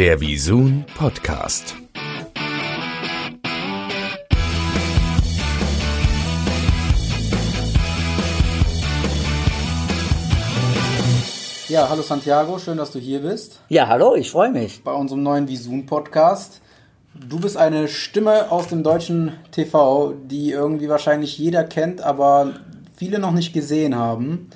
Der Visun Podcast. Ja, hallo Santiago, schön, dass du hier bist. Ja, hallo, ich freue mich. Bei unserem neuen Visun Podcast. Du bist eine Stimme aus dem deutschen TV, die irgendwie wahrscheinlich jeder kennt, aber viele noch nicht gesehen haben.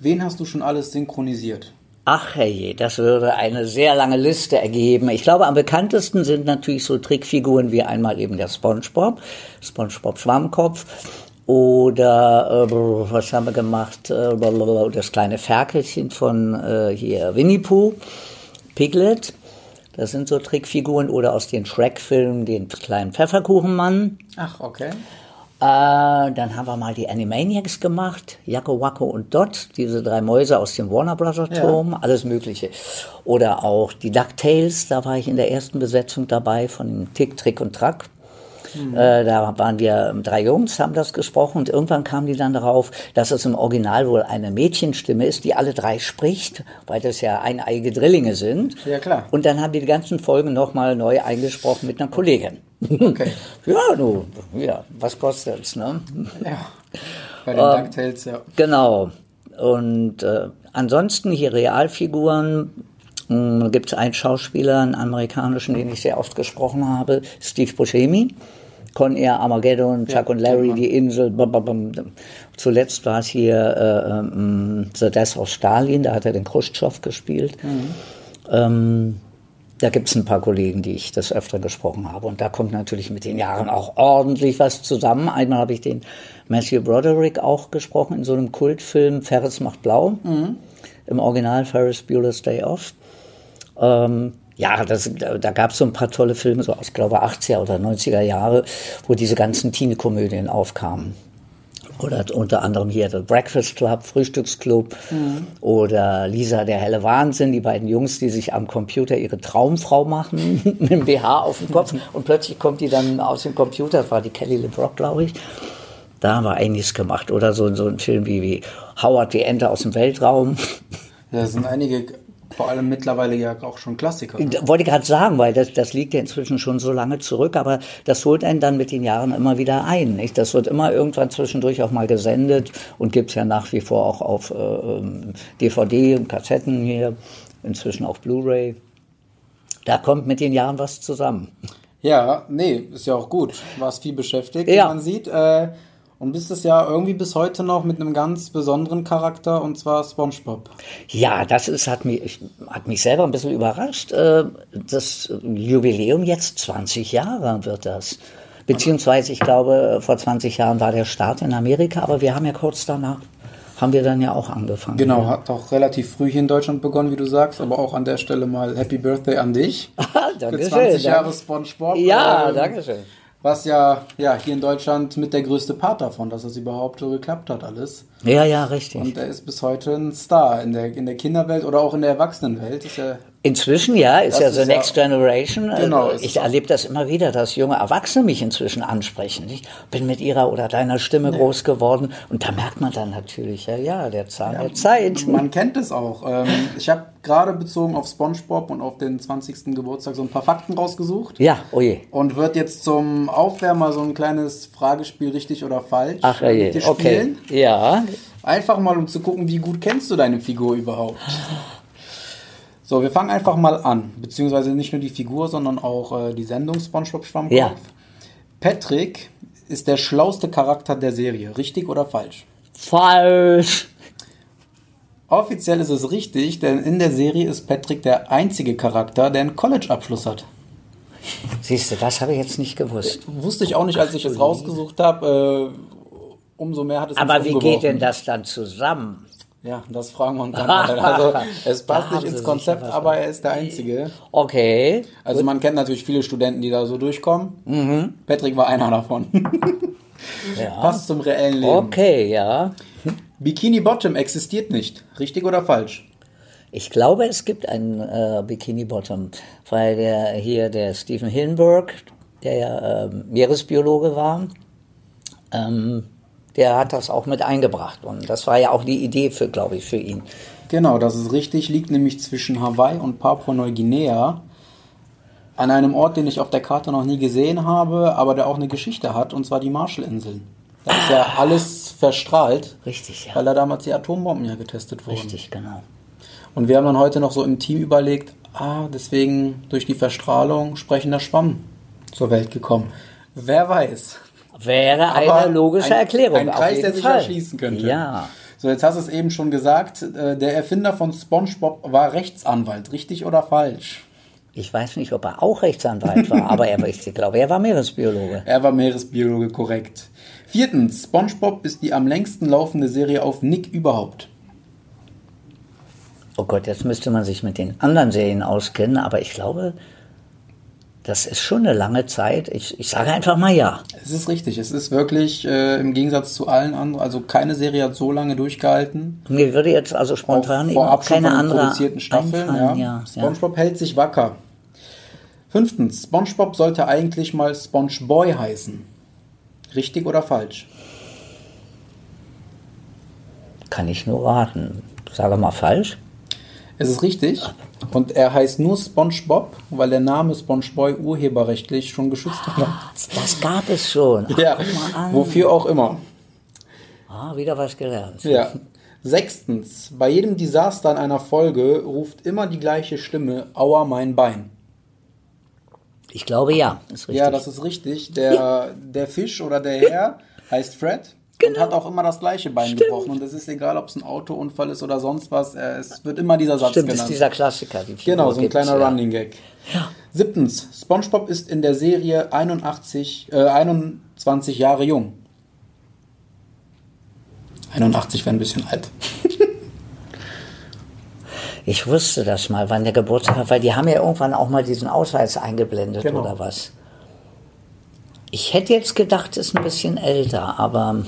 Wen hast du schon alles synchronisiert? Ach herrje, das würde eine sehr lange Liste ergeben. Ich glaube, am bekanntesten sind natürlich so Trickfiguren wie einmal eben der SpongeBob, SpongeBob Schwammkopf oder äh, was haben wir gemacht? Äh, das kleine Ferkelchen von äh, hier Winnie Pooh, Piglet. Das sind so Trickfiguren oder aus den Shrek-Filmen den kleinen Pfefferkuchenmann. Ach, okay. Äh, dann haben wir mal die Animaniacs gemacht, Jacko, Wacko und Dot, diese drei Mäuse aus dem Warner Brothers Turm, ja. alles Mögliche. Oder auch die DuckTales, da war ich in der ersten Besetzung dabei von Tick, Trick und Track. Mhm. Äh, da waren wir drei Jungs, haben das gesprochen und irgendwann kamen die dann darauf, dass es im Original wohl eine Mädchenstimme ist, die alle drei spricht, weil das ja eineige Drillinge sind. Ja, klar. Und dann haben die die ganzen Folgen nochmal neu eingesprochen mit einer Kollegin. Okay. ja, du, ja, was kostet's, ne? Ja. Bei den ähm, DuckTales, ja. Genau. Und äh, ansonsten hier Realfiguren, hm, gibt es einen Schauspieler, einen amerikanischen, den ich sehr oft gesprochen habe, Steve Buscemi. Con Air, Armageddon, Chuck ja, und Larry, genau. die Insel. Zuletzt war es hier äh, ähm, The Death of Stalin, da hat er den Khrushchev gespielt. Mhm. Ähm, da gibt es ein paar Kollegen, die ich das öfter gesprochen habe. Und da kommt natürlich mit den Jahren auch ordentlich was zusammen. Einmal habe ich den Matthew Broderick auch gesprochen in so einem Kultfilm Ferris macht blau. Mhm. Im Original Ferris Bueller's Day Off. Ähm, ja, das, da gab es so ein paar tolle Filme, so aus, glaube 80er oder 90er Jahre, wo diese ganzen Teenie-Komödien aufkamen. Oder unter anderem hier The Breakfast Club, Frühstücksclub mhm. oder Lisa der helle Wahnsinn, die beiden Jungs, die sich am Computer ihre Traumfrau machen, mit dem BH auf dem Kopf und plötzlich kommt die dann aus dem Computer, das war die Kelly LeBrock, glaube ich. Da haben wir einiges gemacht. Oder so, so ein Film wie, wie Howard die Ente aus dem Weltraum. Ja, das sind einige vor allem mittlerweile ja auch schon Klassiker. Ne? Wollte ich gerade sagen, weil das, das liegt ja inzwischen schon so lange zurück, aber das holt einen dann mit den Jahren immer wieder ein. Nicht? Das wird immer irgendwann zwischendurch auch mal gesendet und gibt es ja nach wie vor auch auf äh, DVD ähm, und Kassetten hier, inzwischen auch Blu-ray. Da kommt mit den Jahren was zusammen. Ja, nee, ist ja auch gut. Warst viel beschäftigt, ja. wie man sieht. Äh, und bist es ja irgendwie bis heute noch mit einem ganz besonderen Charakter und zwar SpongeBob. Ja, das ist, hat, mich, hat mich selber ein bisschen überrascht. Äh, das Jubiläum jetzt 20 Jahre wird das. Beziehungsweise, ich glaube, vor 20 Jahren war der Start in Amerika, aber wir haben ja kurz danach haben wir dann ja auch angefangen. Genau, hat auch relativ früh hier in Deutschland begonnen, wie du sagst, aber auch an der Stelle mal Happy Birthday an dich. Dankeschön. Für 20 Jahre SpongeBob. Ja, ähm, danke schön was ja, ja hier in Deutschland mit der größte Part davon, dass es überhaupt so geklappt hat alles. Ja, ja, richtig. Und er ist bis heute ein Star in der, in der Kinderwelt oder auch in der Erwachsenenwelt. Ist ja Inzwischen ja, ist ja The Next ja, Generation. Genau. Also ich erlebe das immer wieder, dass junge Erwachsene mich inzwischen ansprechen. Ich bin mit ihrer oder deiner Stimme ja. groß geworden und da merkt man dann natürlich, ja, ja, der Zahn ja, der Zeit. Man kennt es auch. Ähm, ich habe gerade bezogen auf SpongeBob und auf den 20. Geburtstag so ein paar Fakten rausgesucht. Ja, oh je. Und wird jetzt zum Aufwärmer so ein kleines Fragespiel richtig oder falsch Ach, oh je. Okay. Ja. Einfach mal, um zu gucken, wie gut kennst du deine Figur überhaupt. So, wir fangen einfach mal an. Beziehungsweise nicht nur die Figur, sondern auch äh, die Sendung SpongeBob Schwammkopf. Ja. Patrick ist der schlauste Charakter der Serie. Richtig oder falsch? Falsch. Offiziell ist es richtig, denn in der Serie ist Patrick der einzige Charakter, der einen College-Abschluss hat. Siehst du, das habe ich jetzt nicht gewusst. Wusste ich auch nicht, als ich es rausgesucht habe. Äh, umso mehr hat es Aber wie geht denn das dann zusammen? Ja, das fragen wir uns dann mal. Also es passt nicht ins Konzept, aber er ist der Einzige. Okay. Also gut. man kennt natürlich viele Studenten, die da so durchkommen. Mhm. Patrick war einer davon. ja. Passt zum reellen Leben. Okay, ja. Bikini Bottom existiert nicht. Richtig oder falsch? Ich glaube, es gibt einen äh, Bikini Bottom, weil der hier der Stephen Hillenburg, der ja äh, Meeresbiologe war, ähm, der hat das auch mit eingebracht. Und das war ja auch die Idee für, glaube ich, für ihn. Genau, das ist richtig. Liegt nämlich zwischen Hawaii und Papua-Neuguinea. An einem Ort, den ich auf der Karte noch nie gesehen habe, aber der auch eine Geschichte hat, und zwar die Marshallinseln. Da ist ja alles verstrahlt, Richtig, ja. weil da damals die Atombomben ja getestet wurden. Richtig, genau. Und wir haben dann heute noch so im Team überlegt, ah, deswegen durch die Verstrahlung sprechender Schwamm zur Welt gekommen. Wer weiß. Wäre Aber eine logische ein- Erklärung. ein Kreis, der sich Fall. erschließen könnte. Ja. So, jetzt hast du es eben schon gesagt, äh, der Erfinder von SpongeBob war Rechtsanwalt, richtig oder falsch? Ich weiß nicht, ob er auch Rechtsanwalt war, aber er, ich glaube, er war Meeresbiologe. Er war Meeresbiologe, korrekt. Viertens, SpongeBob ist die am längsten laufende Serie auf Nick überhaupt. Oh Gott, jetzt müsste man sich mit den anderen Serien auskennen, aber ich glaube, das ist schon eine lange Zeit. Ich, ich sage einfach mal ja. Es ist richtig, es ist wirklich äh, im Gegensatz zu allen anderen, also keine Serie hat so lange durchgehalten. Mir würde jetzt also spontan auch schon keine von andere produzierten Staffeln. Ja. Ja, ja. SpongeBob hält sich wacker. Fünftens, SpongeBob sollte eigentlich mal SpongeBoy heißen. Richtig oder falsch? Kann ich nur raten. Sage mal falsch. Es ist richtig. Und er heißt nur SpongeBob, weil der Name SpongeBoy urheberrechtlich schon geschützt war. Das gab es schon. Ach, Ja, wofür auch immer. Ah, wieder was gelernt. Ja. Sechstens, bei jedem Desaster in einer Folge ruft immer die gleiche Stimme, Aua, mein Bein. Ich glaube ja. Ist richtig. Ja, das ist richtig. Der, der Fisch oder der Herr heißt Fred und hat auch immer das gleiche Bein gebrochen. Und es ist egal, ob es ein Autounfall ist oder sonst was. äh, Es wird immer dieser Satz Stimmt, ist genannt. dieser Klassiker. Die genau, so ein kleiner ja. Running Gag. Siebtens, SpongeBob ist in der Serie 81, äh, 21 Jahre jung. 81 wäre ein bisschen alt. Ich wusste das mal, wann der Geburtstag war, weil die haben ja irgendwann auch mal diesen Ausweis eingeblendet Genau. oder was. Ich hätte jetzt gedacht, ist ein bisschen älter, aber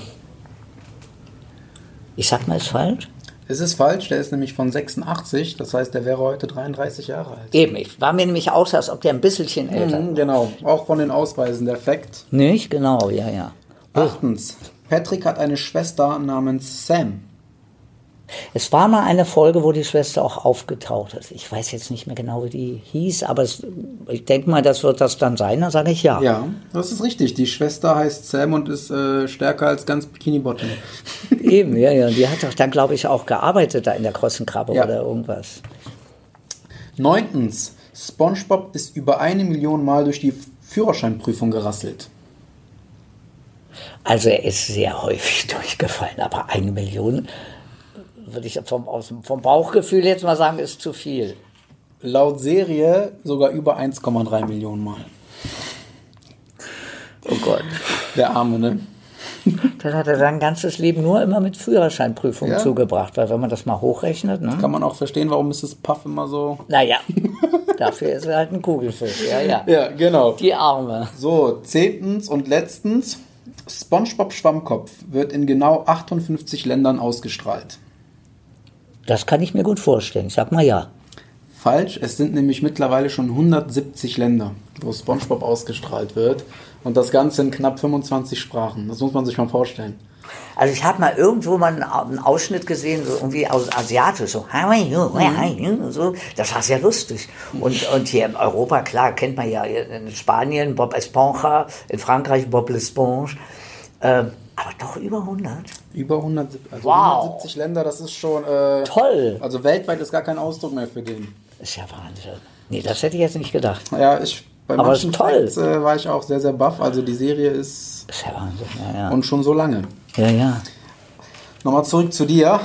ich sag mal, ist falsch. Es ist falsch, der ist nämlich von 86, das heißt, der wäre heute 33 Jahre alt. Eben, ich war mir nämlich aus, als ob der ein bisschen älter Mhm, genau, auch von den Ausweisen der Fakt. Nicht? Genau, ja, ja. Achtens, Patrick hat eine Schwester namens Sam. Es war mal eine Folge, wo die Schwester auch aufgetaucht ist. Ich weiß jetzt nicht mehr genau, wie die hieß, aber es, ich denke mal, das wird das dann sein. Dann sage ich ja. Ja, das ist richtig. Die Schwester heißt Sam und ist äh, stärker als ganz Bikini Bottom. Eben, ja, ja. Die hat doch dann, glaube ich, auch gearbeitet da in der Krossenkrabbe Ja. oder irgendwas. Neuntens, SpongeBob ist über eine Million Mal durch die Führerscheinprüfung gerasselt. Also er ist sehr häufig durchgefallen, aber eine Million würde ich vom, aus vom Bauchgefühl jetzt mal sagen, ist zu viel. Laut Serie sogar über 1,3 Millionen Mal. Oh Gott. Der Arme, ne? Das hat er sein ganzes Leben nur immer mit Führerscheinprüfungen Ja. zugebracht, weil wenn man das mal hochrechnet, ne? Kann man auch verstehen, warum Mrs. Puff immer so. Naja, dafür ist er halt ein Kugelfisch, ja, ja. Ja, genau. Die Arme. So, zehntens und letztens. SpongeBob Schwammkopf wird in genau 58 Ländern ausgestrahlt. Das kann ich mir gut vorstellen. Ich sag mal ja. Falsch, es sind nämlich mittlerweile schon 170 Länder, wo SpongeBob ausgestrahlt wird. Und das Ganze in knapp 25 Sprachen. Das muss man sich mal vorstellen. Also ich habe mal irgendwo mal einen, Ausschnitt gesehen, so irgendwie aus Asiatisch, so, you, so. Das war sehr lustig. Und, und hier in Europa, klar, kennt man ja in Spanien Bob Esponja, in Frankreich Bob L'Esponge. Ähm, aber doch über 100. Über 170, also Wow. 170 Länder, das ist schon. Äh, Toll. Also weltweit ist gar kein Ausdruck mehr für den. Ist ja Wahnsinn. Nee, das hätte ich jetzt nicht gedacht. Ja, ich. Bei Aber manchen ist toll. Facts, äh, war ich auch sehr, sehr baff. Also die Serie ist. Ist ja Wahnsinn, ja, ja. Und schon so lange. ja, ja. Nochmal zurück zu dir.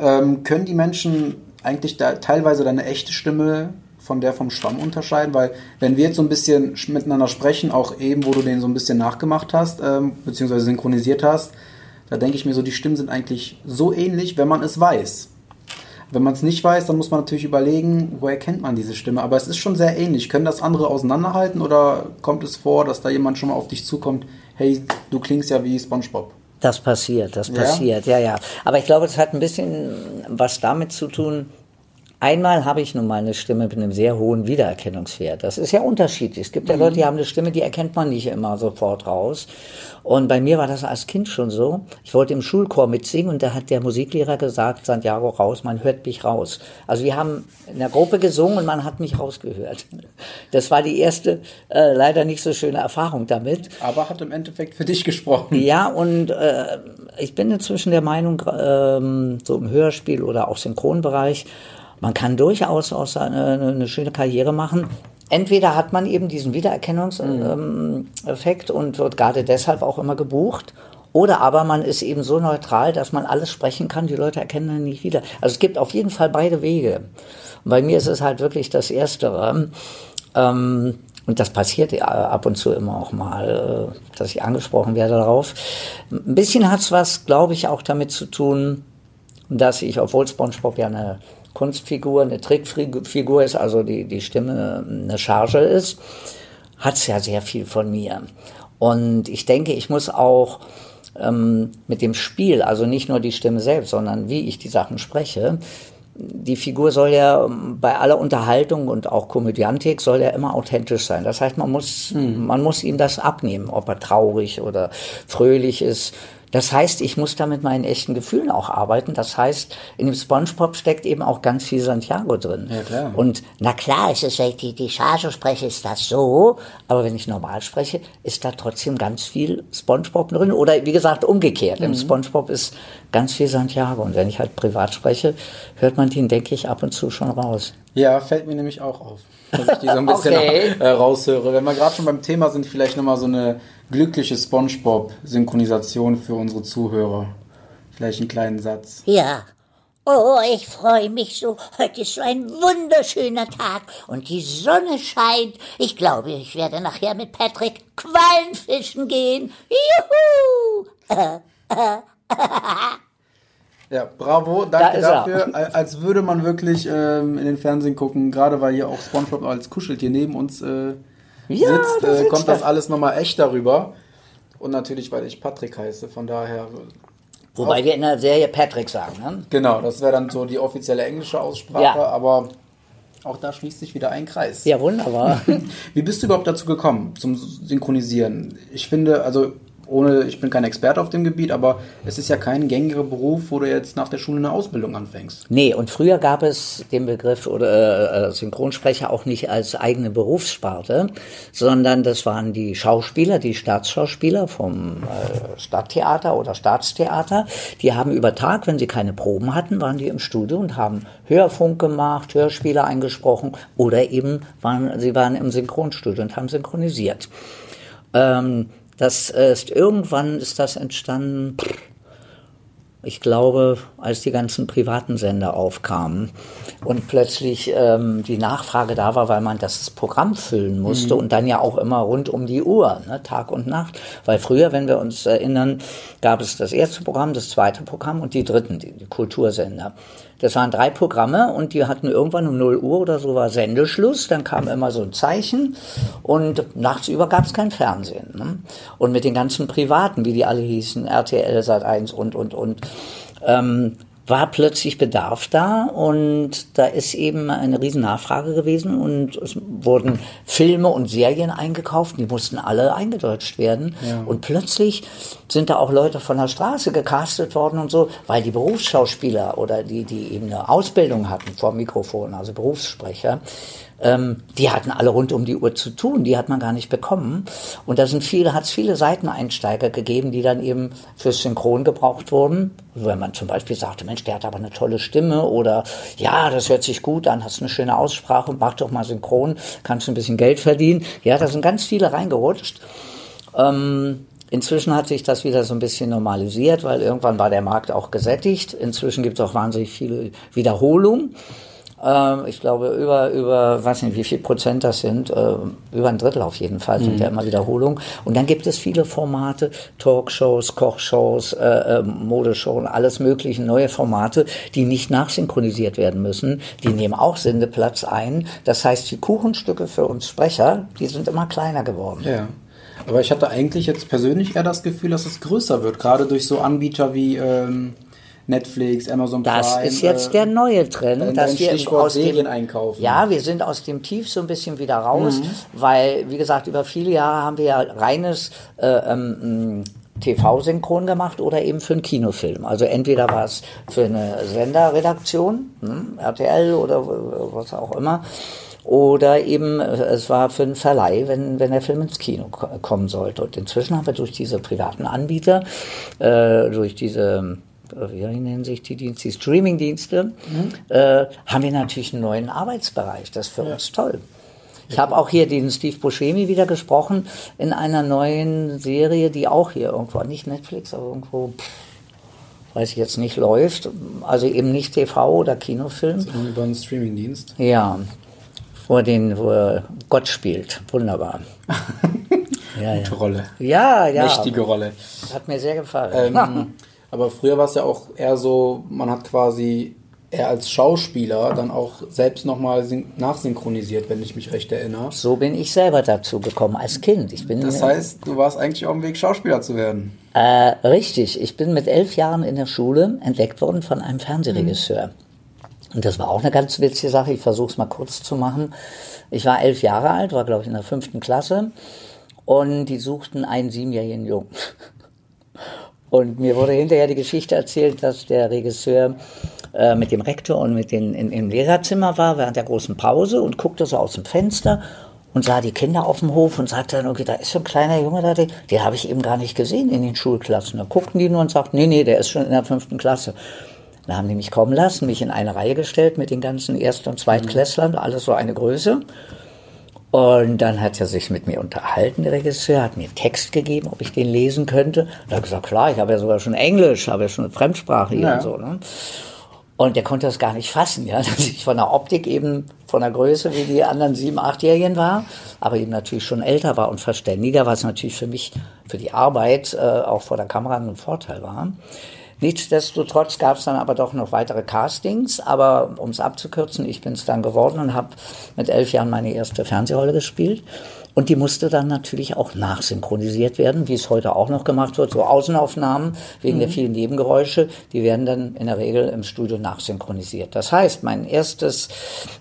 Ähm, können die Menschen eigentlich da teilweise deine echte Stimme von der vom Schwamm unterscheiden? Weil wenn wir jetzt so ein bisschen sch- miteinander sprechen, auch eben, wo du den so ein bisschen nachgemacht hast, ähm, beziehungsweise synchronisiert hast, da denke ich mir so, die Stimmen sind eigentlich so ähnlich, wenn man es weiß. Wenn man es nicht weiß, dann muss man natürlich überlegen, woher kennt man diese Stimme. Aber es ist schon sehr ähnlich. Können das andere auseinanderhalten oder kommt es vor, dass da jemand schon mal auf dich zukommt, hey, du klingst ja wie SpongeBob? Das passiert, das Ja? passiert, ja, ja. Aber ich glaube, es hat ein bisschen was damit zu tun, Einmal habe ich nun mal eine Stimme mit einem sehr hohen Wiedererkennungswert. Das ist ja unterschiedlich. Es gibt ja Leute, die haben eine Stimme, die erkennt man nicht immer sofort raus. Und bei mir war das als Kind schon so. Ich wollte im Schulchor mitsingen und da hat der Musiklehrer gesagt, Santiago raus, man hört mich raus. Also wir haben in der Gruppe gesungen und man hat mich rausgehört. Das war die erste, äh, leider nicht so schöne Erfahrung damit. Aber hat im Endeffekt für dich gesprochen. Ja, und äh, ich bin inzwischen der Meinung, ähm, so im Hörspiel oder auch Synchronbereich, man kann durchaus auch eine, eine schöne Karriere machen. Entweder hat man eben diesen Wiedererkennungseffekt und wird gerade deshalb auch immer gebucht. Oder aber man ist eben so neutral, dass man alles sprechen kann, die Leute erkennen dann nicht wieder. Also es gibt auf jeden Fall beide Wege. Und bei mir ist es halt wirklich das Erstere. Ähm, und das passiert ab und zu immer auch mal, äh, dass ich angesprochen werde darauf. Ein bisschen hat es was, glaube ich, auch damit zu tun, dass ich, obwohl SpongeBob ja eine Kunstfigur, eine Trickfigur ist, also die, die Stimme eine Charge ist, hat es ja sehr viel von mir. Und ich denke, ich muss auch ähm, mit dem Spiel, also nicht nur die Stimme selbst, sondern wie ich die Sachen spreche, die Figur soll ja ähm, bei aller Unterhaltung und auch Komödiantik soll ja immer authentisch sein. Das heißt, man muss, mhm. man muss ihm das abnehmen, ob er traurig oder fröhlich ist. Das heißt, ich muss da mit meinen echten Gefühlen auch arbeiten. Das heißt, in dem SpongeBob steckt eben auch ganz viel Santiago drin. Ja, klar. Und na klar, ist es, wenn ich die, die Charge spreche, ist das so. Aber wenn ich normal spreche, ist da trotzdem ganz viel SpongeBob drin. Oder wie gesagt, umgekehrt. Mhm. Im SpongeBob ist ganz viel Santiago. Und wenn ich halt privat spreche, hört man den, denke ich, ab und zu schon raus. Ja, fällt mir nämlich auch auf, dass ich die so ein bisschen okay. äh, raushöre. Wenn wir gerade schon beim Thema sind, vielleicht nochmal so eine glückliche SpongeBob-Synchronisation für unsere Zuhörer. Vielleicht einen kleinen Satz. Ja. Oh, ich freue mich so. Heute ist so ein wunderschöner Tag und die Sonne scheint. Ich glaube, ich werde nachher mit Patrick Quallen fischen gehen. Juhu! Ja, bravo, danke da dafür. Er. Als würde man wirklich ähm, in den Fernsehen gucken, gerade weil hier auch SpongeBob als Kuscheltier neben uns äh, ja, sitzt, da äh, kommt das alles nochmal echt darüber. Und natürlich, weil ich Patrick heiße, von daher. Wobei wir in der Serie Patrick sagen, ne? Genau, das wäre dann so die offizielle englische Aussprache, ja. aber auch da schließt sich wieder ein Kreis. Ja, wunderbar. Wie bist du überhaupt dazu gekommen, zum Synchronisieren? Ich finde, also ohne, ich bin kein Experte auf dem Gebiet, aber es ist ja kein gängiger Beruf, wo du jetzt nach der Schule eine Ausbildung anfängst. Nee, und früher gab es den Begriff oder äh, Synchronsprecher auch nicht als eigene Berufssparte, sondern das waren die Schauspieler, die Staatsschauspieler vom äh, Stadttheater oder Staatstheater. Die haben über Tag, wenn sie keine Proben hatten, waren die im Studio und haben Hörfunk gemacht, Hörspiele eingesprochen oder eben waren, sie waren im Synchronstudio und haben synchronisiert. Ähm, das ist irgendwann ist das entstanden. Ich glaube, als die ganzen privaten Sender aufkamen und plötzlich ähm, die Nachfrage da war, weil man das Programm füllen musste mhm. und dann ja auch immer rund um die Uhr, ne, Tag und Nacht. Weil früher, wenn wir uns erinnern, gab es das erste Programm, das zweite Programm und die dritten, die, die Kultursender. Das waren drei Programme und die hatten irgendwann um 0 Uhr oder so war Sendeschluss. Dann kam immer so ein Zeichen und nachts über gab es kein Fernsehen. Ne? Und mit den ganzen Privaten, wie die alle hießen, RTL, Sat1 und, und, und, ähm, war plötzlich Bedarf da und da ist eben eine riesen Nachfrage gewesen und es wurden Filme und Serien eingekauft, die mussten alle eingedeutscht werden ja. und plötzlich sind da auch Leute von der Straße gecastet worden und so, weil die Berufsschauspieler oder die, die eben eine Ausbildung hatten vor Mikrofon, also Berufssprecher, ähm, die hatten alle rund um die Uhr zu tun, die hat man gar nicht bekommen. Und da sind viele, hat es viele Seiteneinsteiger gegeben, die dann eben fürs Synchron gebraucht wurden. Wenn man zum Beispiel sagte, Mensch, der hat aber eine tolle Stimme oder ja, das hört sich gut an, hast eine schöne Aussprache, mach doch mal synchron, kannst ein bisschen Geld verdienen. Ja, da sind ganz viele reingerutscht. Ähm, Inzwischen hat sich das wieder so ein bisschen normalisiert, weil irgendwann war der Markt auch gesättigt. Inzwischen gibt es auch wahnsinnig viele Wiederholungen. Ähm, ich glaube, über, über, weiß nicht, wie viel Prozent das sind, äh, über ein Drittel auf jeden Fall sind mhm. ja immer Wiederholungen. Und dann gibt es viele Formate, Talkshows, Kochshows, äh, äh, Modeshows, alles mögliche neue Formate, die nicht nachsynchronisiert werden müssen. Die nehmen auch Sendeplatz ein. Das heißt, die Kuchenstücke für uns Sprecher, die sind immer kleiner geworden. Ja. Aber ich hatte eigentlich jetzt persönlich eher das Gefühl, dass es größer wird, gerade durch so Anbieter wie ähm, Netflix, Amazon Das Prime. ist jetzt äh, der neue Trend, dass wir Stichwort aus dem, Serien einkaufen. Ja, wir sind aus dem Tief so ein bisschen wieder raus, Mhm. weil, wie gesagt, über viele Jahre haben wir ja reines äh, ähm, TV-Synchron gemacht oder eben für einen Kinofilm. Also entweder war es für eine Senderredaktion, hm, RTL oder was auch immer, oder eben äh, es war für einen Verleih, wenn, wenn der Film ins Kino ko- kommen sollte. Und inzwischen haben wir durch diese privaten Anbieter, äh, durch diese äh, wie nennen sich die Dienste, die Streaming-Dienste, äh, haben wir natürlich einen neuen Arbeitsbereich. Das ist für uns toll. Ich habe auch hier den Steve Buscemi wieder gesprochen in einer neuen Serie, die auch hier irgendwo, nicht Netflix, aber irgendwo, pff, weiß ich jetzt nicht, läuft. Also eben nicht TV oder Kinofilm. Und über einen Streamingdienst. Ja, wo, den, wo er Gott spielt. Wunderbar. ja, ja. Gute Rolle. ja, ja. Mächtige Rolle. Hat mir sehr gefallen. Ähm, aber früher war es ja auch eher so, man hat quasi eher als Schauspieler dann auch selbst nochmal nachsynchronisiert, wenn ich mich recht erinnere. So bin ich selber dazu gekommen als Kind. Ich bin Das heißt, du warst eigentlich auf dem Weg, Schauspieler zu werden. Äh, richtig. Ich bin mit elf Jahren in der Schule entdeckt worden von einem Fernsehregisseur. Und das war auch eine ganz witzige Sache. Ich versuche es mal kurz zu machen. Ich war elf Jahre alt, war glaube ich in der fünften Klasse. Und die suchten einen siebenjährigen Jungen. Und mir wurde hinterher die Geschichte erzählt, dass der Regisseur äh, mit dem Rektor und mit den in, im Lehrerzimmer war während der großen Pause und guckte so aus dem Fenster und sah die Kinder auf dem Hof und sagte dann, okay, da ist so ein kleiner Junge da, den, den habe ich eben gar nicht gesehen in den Schulklassen. Da guckten die nur und sagten, nee, nee, der ist schon in der fünften Klasse. Da haben die mich kommen lassen, mich in eine Reihe gestellt mit den ganzen Erst- und Zweitklässlern, alles so eine Größe. Und dann hat er sich mit mir unterhalten, der Regisseur, hat mir einen Text gegeben, ob ich den lesen könnte. Da habe gesagt, klar, ich habe ja sogar schon Englisch, habe ja schon eine Fremdsprache hier Ja. und so. Ne? Und der konnte das gar nicht fassen, ja, dass ich von der Optik eben von der Größe wie die anderen sieben, achtjährigen war, aber eben natürlich schon älter war und verständiger, was natürlich für mich, für die Arbeit äh, auch vor der Kamera ein Vorteil war. Nichtsdestotrotz gab es dann aber doch noch weitere Castings, aber um es abzukürzen, ich bin es dann geworden und habe mit elf Jahren meine erste Fernsehrolle gespielt. Und die musste dann natürlich auch nachsynchronisiert werden, wie es heute auch noch gemacht wird. So Außenaufnahmen wegen der vielen Nebengeräusche, die werden dann in der Regel im Studio nachsynchronisiert. Das heißt, mein erstes,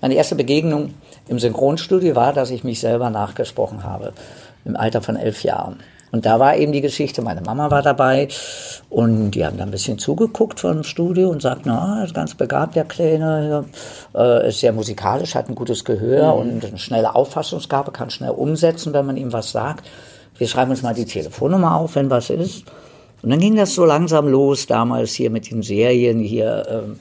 meine erste Begegnung im Synchronstudio war, dass ich mich selber nachgesprochen habe, im Alter von elf Jahren. Und da war eben die Geschichte, meine Mama war dabei und die haben da ein bisschen zugeguckt von dem Studio und sagten, na, ist ganz begabt, der Kleine, äh, ist sehr musikalisch, hat ein gutes Gehör und eine schnelle Auffassungsgabe, kann schnell umsetzen, wenn man ihm was sagt. Wir schreiben uns mal die Telefonnummer auf, wenn was ist. Und dann ging das so langsam los, damals hier mit den Serien, hier ähm,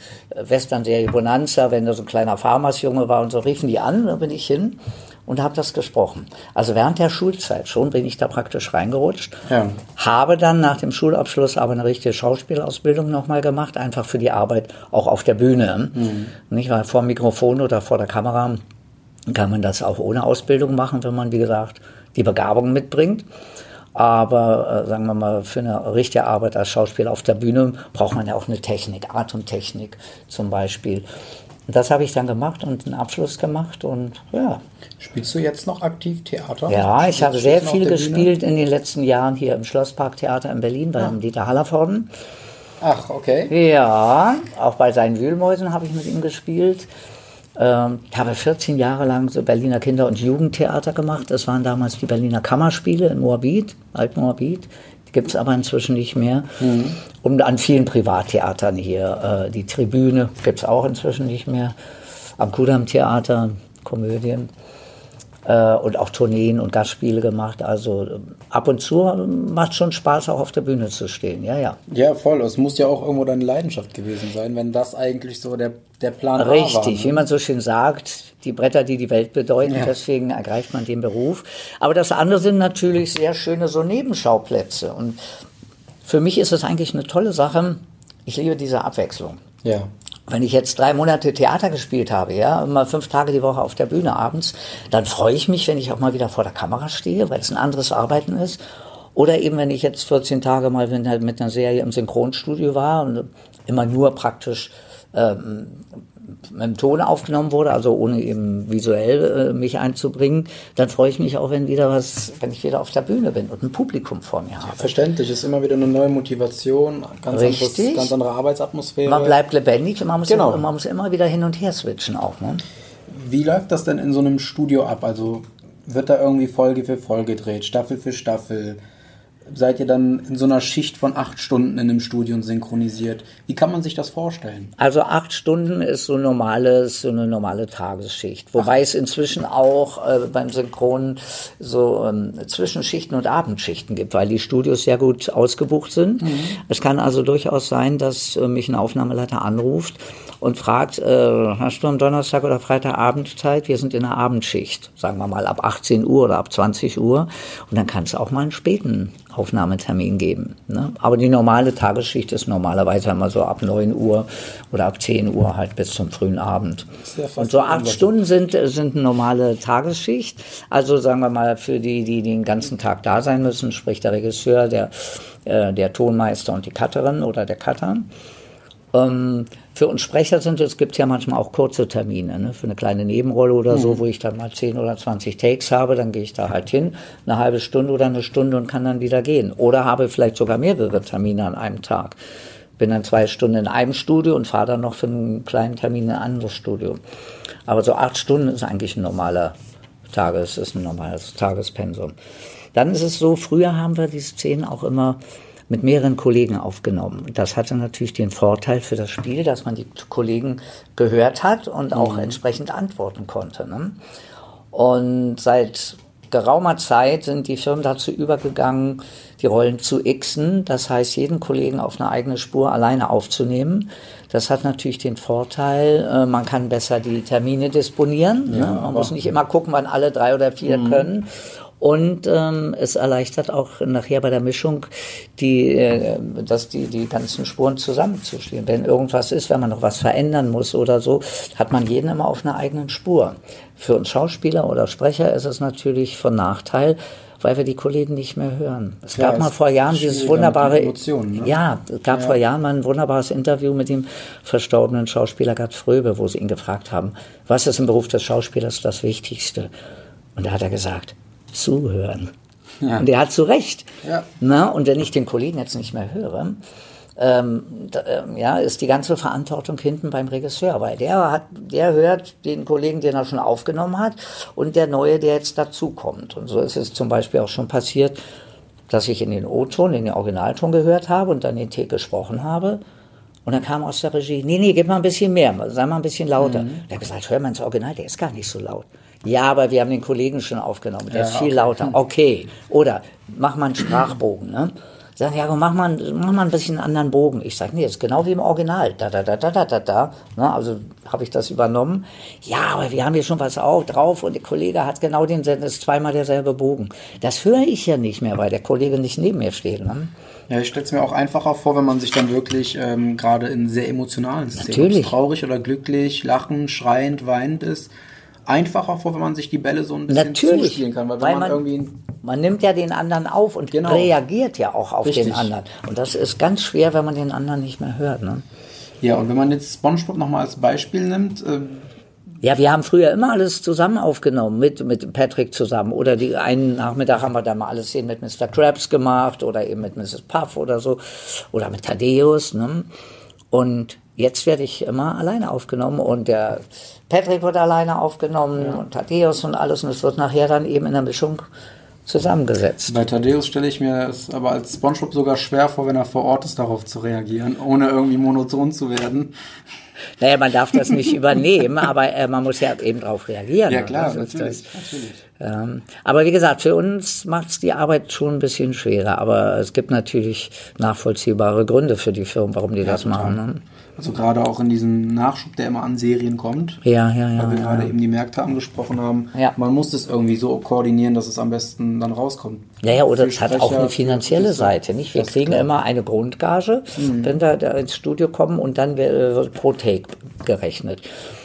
Western-Serie Bonanza, wenn da so ein kleiner Farmersjunge war und so, riefen die an, da bin ich hin und habe das gesprochen. Also während der Schulzeit schon bin ich da praktisch reingerutscht. Ja. Habe dann nach dem Schulabschluss aber eine richtige Schauspielausbildung nochmal gemacht, einfach für die Arbeit auch auf der Bühne. Nicht, weil vor dem Mikrofon oder vor der Kamera kann man das auch ohne Ausbildung machen, wenn man, wie gesagt, die Begabung mitbringt. Aber äh, sagen wir mal, für eine richtige Arbeit als Schauspieler auf der Bühne braucht man ja auch eine Technik, Atemtechnik zum Beispiel. Und das habe ich dann gemacht und einen Abschluss gemacht und ja. Spielst du jetzt noch aktiv Theater? Ja, ich habe Spielst sehr viel der Bühne? gespielt in den letzten Jahren hier im Schlossparktheater in Berlin beim Dieter Hallervorden. Ach, okay. Ja, auch bei seinen Wühlmäusen habe ich mit ihm gespielt. Ähm, ich habe 14 Jahre lang so Berliner Kinder- und Jugendtheater gemacht. Das waren damals die Berliner Kammerspiele in Moabit, Alt-Moabit. Gibt es aber inzwischen nicht mehr. Und an vielen Privattheatern hier. Äh, die Tribüne gibt es auch inzwischen nicht mehr. Am Kudamm-Theater, Komödien. Äh, und auch Tourneen und Gastspiele gemacht. Also äh, ab und zu macht schon Spaß, auch auf der Bühne zu stehen. Ja, ja. Ja, voll. Es muss ja auch irgendwo deine Leidenschaft gewesen sein, wenn das eigentlich so der, der Plan A war. Richtig, ne? wie man so schön sagt, die Bretter, die die Welt bedeuten, Ja. deswegen ergreift man den Beruf. Aber das andere sind natürlich sehr schöne so Nebenschauplätze. Und für mich ist es eigentlich eine tolle Sache. Ich liebe diese Abwechslung. Ja. Wenn ich jetzt drei Monate Theater gespielt habe, ja, immer fünf Tage die Woche auf der Bühne abends, dann freue ich mich, wenn ich auch mal wieder vor der Kamera stehe, weil es ein anderes Arbeiten ist. Oder eben, wenn ich jetzt 14 Tage mal mit einer- Serie im Synchronstudio war und immer nur praktisch ähm, im Ton aufgenommen wurde, also ohne eben visuell äh, mich einzubringen, dann freue ich mich auch, wenn wieder was, wenn ich wieder auf der Bühne bin und ein Publikum vor mir habe. Verständlich, ist immer wieder eine neue Motivation, ganz, Richtig. anderes, ganz andere Arbeitsatmosphäre. Man bleibt lebendig und man muss, Genau. immer, man muss immer wieder hin und her switchen auch. Ne? Wie läuft das denn in so einem Studio ab? Also wird da irgendwie Folge für Folge gedreht, Staffel für Staffel? Seid ihr dann in so einer Schicht von acht Stunden in einem Studio und synchronisiert? Wie kann man sich das vorstellen? Also acht Stunden ist so, normales, so eine normale Tagesschicht. Wobei es inzwischen auch äh, beim Synchron so ähm, Zwischenschichten und Abendschichten gibt, weil die Studios sehr gut ausgebucht sind. Es kann also durchaus sein, dass äh, mich ein Aufnahmeleiter anruft und fragt, äh, hast du am Donnerstag oder Freitagabend Zeit? Wir sind in der Abendschicht, sagen wir mal ab 18 Uhr oder ab 20 Uhr. Und dann kann es auch mal einen späten Aufnahmetermin geben. Ne? Aber die normale Tagesschicht ist normalerweise immer so ab 9 Uhr oder ab 10 Uhr halt bis zum frühen Abend. ja Und so acht Stunden sind, sind eine normale Tagesschicht. Also sagen wir mal für die, die den ganzen Tag da sein müssen, sprich der Regisseur, der, äh, der Tonmeister und die Cutterin oder der Cutter. Ähm, für uns Sprecher sind es gibt ja manchmal auch kurze Termine, ne? für eine kleine Nebenrolle oder so, wo ich dann mal 10 oder 20 Takes habe, dann gehe ich da halt hin, eine halbe Stunde oder eine Stunde und kann dann wieder gehen. Oder habe vielleicht sogar mehrere Termine an einem Tag. Bin dann zwei Stunden in einem Studio und fahre dann noch für einen kleinen Termin in ein anderes Studio. Aber so acht Stunden ist eigentlich ein normaler Tages, ist ein normales Tagespensum. Dann ist es so, früher haben wir die Szenen auch immer mit mehreren Kollegen aufgenommen. Das hatte natürlich den Vorteil für das Spiel, dass man die Kollegen gehört hat und auch entsprechend antworten konnte. Ne? Und seit geraumer Zeit sind die Firmen dazu übergegangen, die Rollen zu xen, das heißt, jeden Kollegen auf eine eigene Spur alleine aufzunehmen. Das hat natürlich den Vorteil, äh, man kann besser die Termine disponieren. ne? Man muss nicht immer gucken, wann alle drei oder vier können. Und ähm, es erleichtert auch nachher bei der Mischung, die, äh, dass die, die ganzen Spuren zusammenzustehen. Wenn irgendwas ist, wenn man noch was verändern muss oder so, hat man jeden immer auf einer eigenen Spur. Für uns Schauspieler oder Sprecher ist es natürlich von Nachteil, weil wir die Kollegen nicht mehr hören. Es Ja, gab mal vor Jahren dieses wunderbare, ne? ja, es gab vor Jahren mal ein wunderbares Interview mit dem verstorbenen Schauspieler Gerd Fröbe, wo sie ihn gefragt haben, was ist im Beruf des Schauspielers das Wichtigste? Und da hat er gesagt, zuhören. Und er hat zu Recht. Ja. Na, und wenn ich den Kollegen jetzt nicht mehr höre, ähm, da, ähm, ja, ist die ganze Verantwortung hinten beim Regisseur, weil der hat, der hört den Kollegen, den er schon aufgenommen hat, und der neue, der jetzt dazukommt. Und so ist es zum Beispiel auch schon passiert, dass ich in den O-Ton, in den Originalton gehört habe und dann den Take gesprochen habe. Und dann kam aus der Regie, nee, nee, gib mal ein bisschen mehr, sei mal ein bisschen lauter. Der hat gesagt, hör mal ins Original, der ist gar nicht so laut. Ja, aber wir haben den Kollegen schon aufgenommen, der ist viel lauter. Okay. Oder mach mal einen Sprachbogen, ne? Sagen, ja, mach mal, mach mal ein bisschen einen anderen Bogen. Ich sage, nee, ist genau wie im Original. Da, da, da, da, da, da, da. Ne? Also habe ich das übernommen. Ja, aber wir haben hier schon was auch drauf und der Kollege hat genau den, das ist zweimal derselbe Bogen. Das höre ich ja nicht mehr, weil der Kollege nicht neben mir steht. Ne? Ja, ich stelle es mir auch einfacher vor, wenn man sich dann wirklich ähm, gerade in sehr emotionalen Szenen, traurig oder glücklich, lachend, schreiend, weinend ist, einfacher vor, wenn man sich die Bälle so ein bisschen Natürlich, zuspielen kann. Weil wenn weil man, man, irgendwie man nimmt ja den anderen auf und Genau. reagiert ja auch auf Richtig. den anderen. Und das ist ganz schwer, wenn man den anderen nicht mehr hört. Ne? Ja, und wenn man jetzt SpongeBob nochmal als Beispiel nimmt, äh, Ja, wir haben früher immer alles zusammen aufgenommen, mit, mit Patrick zusammen. Oder die einen Nachmittag haben wir da mal alles Szenen mit Mr. Krabs gemacht oder eben mit Mrs. Puff oder so. Oder mit Thaddeus. Ne? Und jetzt werde ich immer alleine aufgenommen und der Patrick wird alleine aufgenommen und Thaddeus und alles. Und es wird nachher dann eben in der Mischung zusammengesetzt. bei Thaddeus stelle ich mir es aber als SpongeBob sogar schwer vor, wenn er vor Ort ist, darauf zu reagieren, ohne irgendwie monoton zu werden. Naja, man darf das nicht übernehmen, aber äh, man muss ja eben darauf reagieren. Ja, klar, Das ist natürlich. das. natürlich. Ähm, aber wie gesagt, für uns macht es die Arbeit schon ein bisschen schwerer. Aber es gibt natürlich nachvollziehbare Gründe für die Firmen, warum die das machen. Ne? Also gerade auch in diesem Nachschub, der immer an Serien kommt. Ja, ja, ja. weil wir ja. gerade eben die Märkte angesprochen haben. Ja. Man muss das irgendwie so koordinieren, dass es am besten dann rauskommt. Ja, ja, oder es hat auch eine finanzielle. Seite, nicht? Wir kriegen immer eine Grundgage, wenn wir da ins Studio kommen und dann wird wird pro Take gerechnet.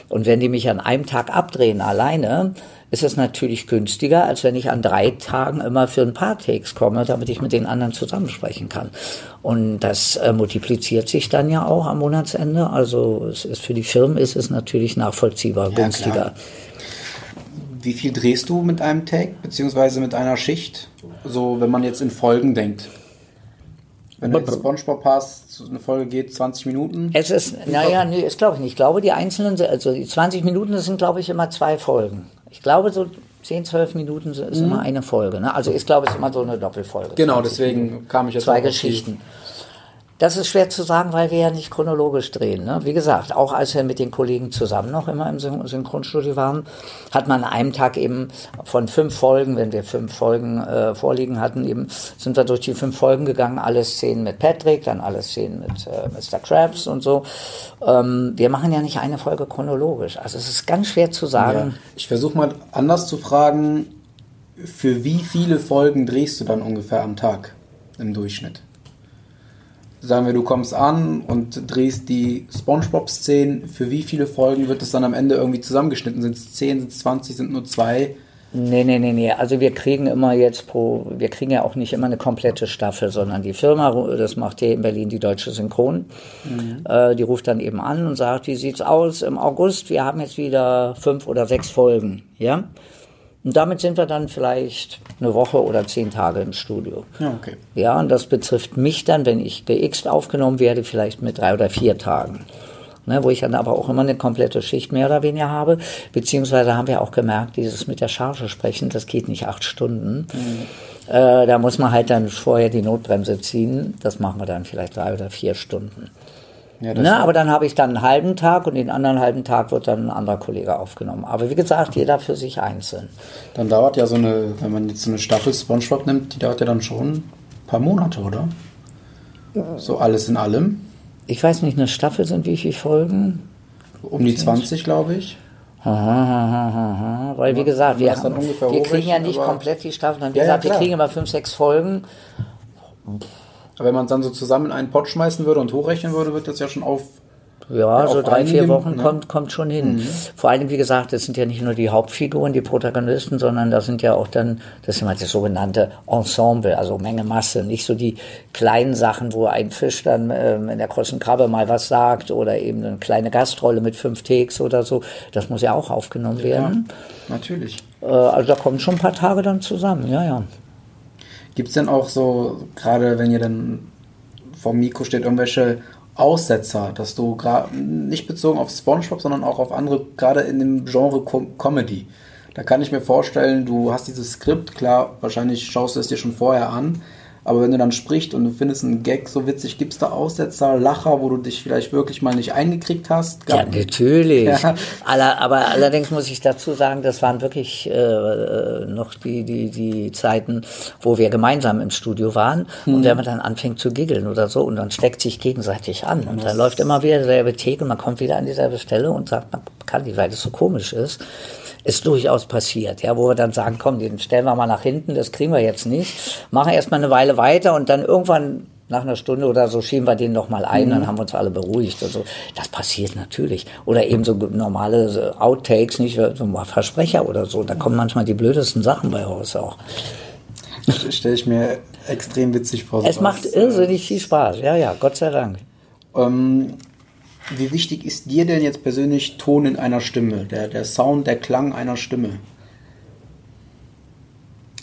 Und wenn die mich an einem Tag abdrehen alleine, ist es natürlich günstiger, als wenn ich an drei Tagen immer für ein paar Takes komme, damit ich mit den anderen zusammensprechen kann. Und das äh, multipliziert sich dann ja auch am Monatsende. Also es ist für die Firmen ist es natürlich nachvollziehbar Ja, günstiger. klar. Wie viel drehst du mit einem Take, beziehungsweise mit einer Schicht? So, wenn man jetzt in Folgen denkt. Wenn du jetzt Spongebob hast, eine Folge geht 20 Minuten. Es ist, naja, nee, das glaube ich nicht. Ich glaube, die einzelnen, also die 20 Minuten, das sind, glaube ich, immer zwei Folgen. Ich glaube, so 10, 12 Minuten ist immer eine Folge. Ne? Also ich glaube, es ist immer so eine Doppelfolge. Mhm. Genau, 20 deswegen kam ich jetzt zwei auch auf Geschichten. Das ist schwer zu sagen, weil wir ja nicht chronologisch drehen. Ne? Wie gesagt, auch als wir mit den Kollegen zusammen noch immer im Syn- Synchronstudio waren, hat man an einem Tag eben von fünf Folgen, wenn wir fünf Folgen äh, vorliegen hatten, eben sind wir durch die fünf Folgen gegangen, alle Szenen mit Patrick, dann alle Szenen mit äh, Mr. Krabs und so. Ähm, wir machen ja nicht eine Folge chronologisch. Also es ist ganz schwer zu Ja. sagen. Ich versuche mal anders zu fragen, für wie viele Folgen drehst du dann ungefähr am Tag im Durchschnitt? Sagen wir, du kommst an und drehst die Spongebob-Szenen. Für wie viele Folgen wird es dann am Ende irgendwie zusammengeschnitten? Sind es 10, sind es 20, sind nur zwei? Nee, nee, nee, nee. Also wir kriegen immer jetzt pro, wir kriegen ja auch nicht immer eine komplette Staffel, sondern die Firma, das macht hier in Berlin die Deutsche Synchron, äh, die ruft dann eben an und sagt, wie sieht's aus im August? Wir haben jetzt wieder fünf oder sechs Folgen, ja? Und damit sind wir dann vielleicht eine Woche oder zehn Tage im Studio. Ja, okay. Ja, und das betrifft mich dann, wenn ich geixt aufgenommen werde, vielleicht mit drei oder vier Tagen. Ne, wo ich dann aber auch immer eine komplette Schicht mehr oder weniger habe. Beziehungsweise haben wir auch gemerkt, dieses mit der Charge sprechen, das geht nicht acht Stunden. Äh, da muss man halt dann vorher die Notbremse ziehen. Das machen wir dann vielleicht drei oder vier Stunden. Ja, Ne, aber dann habe ich dann einen halben Tag und den anderen halben Tag wird dann ein anderer Kollege aufgenommen. Aber wie gesagt, jeder für sich einzeln. Dann dauert ja so eine, wenn man jetzt so eine Staffel Spongebob nimmt, die dauert ja dann schon ein paar Monate, oder? So alles in allem. Ich weiß nicht, eine Staffel sind wie viele Folgen? Um die 20, glaube ich. Aha, aha, aha. Weil, wie gesagt, wir, haben, wir kriegen ja nicht komplett die Staffel. Dann, wie Ja, ja, gesagt, wir klar. kriegen immer fünf, sechs Folgen. Aber wenn man es dann so zusammen in einen Pott schmeißen würde und hochrechnen würde, wird das ja schon auf. Ja, so drei, vier Wochen ne? kommt, kommt schon hin. Vor allem, wie gesagt, es sind ja nicht nur die Hauptfiguren, die Protagonisten, sondern da sind ja auch dann, das ist immer das sogenannte Ensemble, also Menge Masse. Nicht so die kleinen Sachen, wo ein Fisch dann ähm, in der großen Krabbe mal was sagt oder eben eine kleine Gastrolle mit fünf Takes oder so. Das muss ja auch aufgenommen Ja, werden. natürlich. Äh, also da kommen schon ein paar Tage dann zusammen, ja, ja. Gibt es denn auch so, gerade wenn ihr dann vom Mikro steht, irgendwelche Aussetzer, dass du gerade nicht bezogen auf Spongebob, sondern auch auf andere, gerade in dem Genre Com Comedy. Da kann ich mir vorstellen, du hast dieses Skript, klar, wahrscheinlich schaust du es dir schon vorher an, aber wenn du dann sprichst und du findest einen Gag so witzig, gibt es da Aussetzer, Lacher, wo du dich vielleicht wirklich mal nicht eingekriegt hast? Ja, Gab- natürlich. Ja. Aller, aber allerdings muss ich dazu sagen, das waren wirklich äh, noch die, die, die Zeiten, wo wir gemeinsam im Studio waren. Und wenn man dann anfängt zu giggeln oder so und dann steckt sich gegenseitig an. Und dann läuft immer wieder derselbe Take und man kommt wieder an dieselbe Stelle und sagt, man kann nicht, weil das so komisch ist. Ist durchaus passiert, ja, wo wir dann sagen, komm, den stellen wir mal nach hinten, das kriegen wir jetzt nicht. Machen erstmal eine Weile weiter und dann irgendwann nach einer Stunde oder so schieben wir den noch mal ein, dann haben wir uns alle beruhigt. Also das passiert natürlich. Oder eben so normale so Outtakes, nicht so mal Versprecher oder so. Da kommen manchmal die blödesten Sachen bei raus auch. Stelle ich mir extrem witzig vor. Es sowas. macht irrsinnig viel Spaß. Ja, ja, Gott sei Dank. Ähm, wie wichtig ist dir denn jetzt persönlich Ton in einer Stimme? Der, der Sound, der Klang einer Stimme?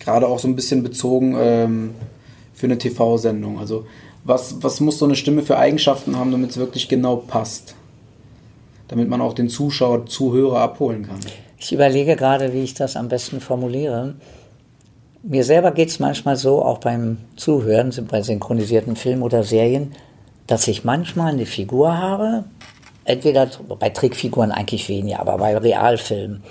Gerade auch so ein bisschen bezogen ähm, für eine TV-Sendung. Also, was, was muss so eine Stimme für Eigenschaften haben, damit es wirklich genau passt? Damit man auch den Zuschauer, Zuhörer abholen kann. Ich überlege gerade, wie ich das am besten formuliere. Mir selber geht es manchmal so, auch beim Zuhören, bei synchronisierten Filmen oder Serien, dass ich manchmal eine Figur habe, entweder bei Trickfiguren eigentlich weniger, aber bei Realfilmen,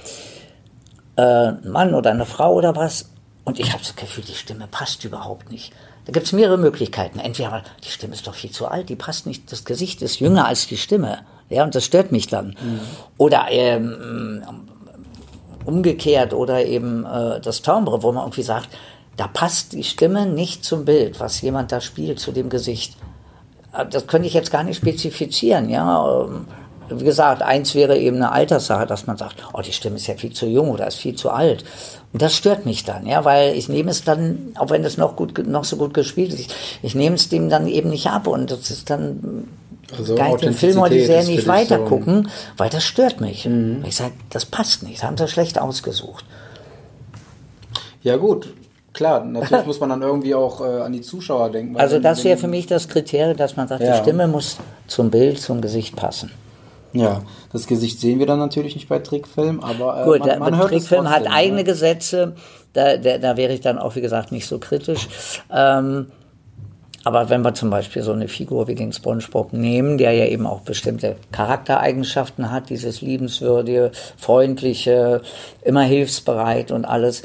äh, ein Mann oder eine Frau oder was, und ich habe das Gefühl, die Stimme passt überhaupt nicht. Da gibt es mehrere Möglichkeiten. Entweder die Stimme ist doch viel zu alt, die passt nicht, das Gesicht ist jünger als die Stimme, ja, und das stört mich dann. Oder ähm, umgekehrt oder eben äh, das Timbre, wo man irgendwie sagt, da passt die Stimme nicht zum Bild, was jemand da spielt, zu dem Gesicht. Äh, Das könnte ich jetzt gar nicht spezifizieren, ja. Ähm, wie gesagt, eins wäre eben eine Alterssache, dass man sagt, oh, die Stimme ist ja viel zu jung oder ist viel zu alt. Und das stört mich dann, ja, weil ich nehme es dann, auch wenn es noch gut, noch so gut gespielt ist, ich, ich nehme es dem dann eben nicht ab und das ist dann, Also kann ich den Film oder die Serie nicht weiter so- gucken, weil das stört mich. Ich sage, das passt nicht, haben sie schlecht ausgesucht. Ja gut, klar, natürlich muss man dann irgendwie auch äh, an die Zuschauer denken. Also das wäre für mich das Kriterium, dass man sagt, Ja. die Stimme muss zum Bild, zum Gesicht passen. Ja, das Gesicht sehen wir dann natürlich nicht bei Trickfilm, aber äh, Gut, man, man hört Trickfilm es hat trotzdem, eigene ne? Gesetze, da, da, da wäre ich dann auch, wie gesagt, nicht so kritisch. Ähm, aber wenn wir zum Beispiel so eine Figur wie den SpongeBob nehmen, der ja eben auch bestimmte Charaktereigenschaften hat, dieses liebenswürdige, freundliche, immer hilfsbereit und alles,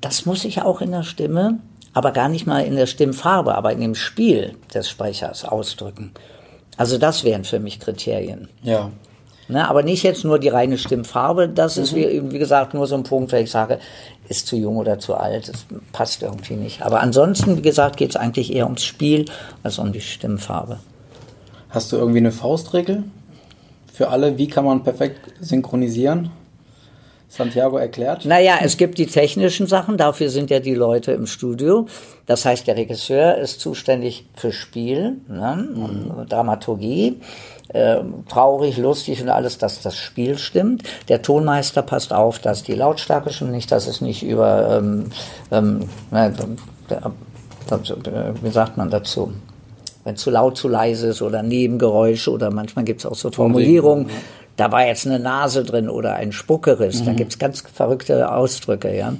das muss ich auch in der Stimme, aber gar nicht mal in der Stimmfarbe, aber in dem Spiel des Sprechers ausdrücken. Also das wären für mich Kriterien. Ja, Ne, aber nicht jetzt nur die reine Stimmfarbe. Das ist, wie, wie gesagt, nur so ein Punkt, weil ich sage, ist zu jung oder zu alt. Das passt irgendwie nicht. Aber ansonsten, wie gesagt, geht es eigentlich eher ums Spiel als um die Stimmfarbe. Hast du irgendwie eine Faustregel für alle? Wie kann man perfekt synchronisieren? Santiago erklärt. Naja, es gibt die technischen Sachen, dafür sind ja die Leute im Studio. Das heißt, der Regisseur ist zuständig für Spiel, ne, und Dramaturgie, äh, traurig, lustig und alles, dass das Spiel stimmt. Der Tonmeister passt auf, dass die Lautstärke stimmt, nicht, dass es nicht über, ähm, ähm, äh, wie sagt man dazu? wenn zu laut, zu leise ist oder Nebengeräusche oder manchmal gibt es auch so Formulierungen, da war jetzt eine Nase drin oder ein Spuckeriss, da gibt es ganz verrückte Ausdrücke, ja,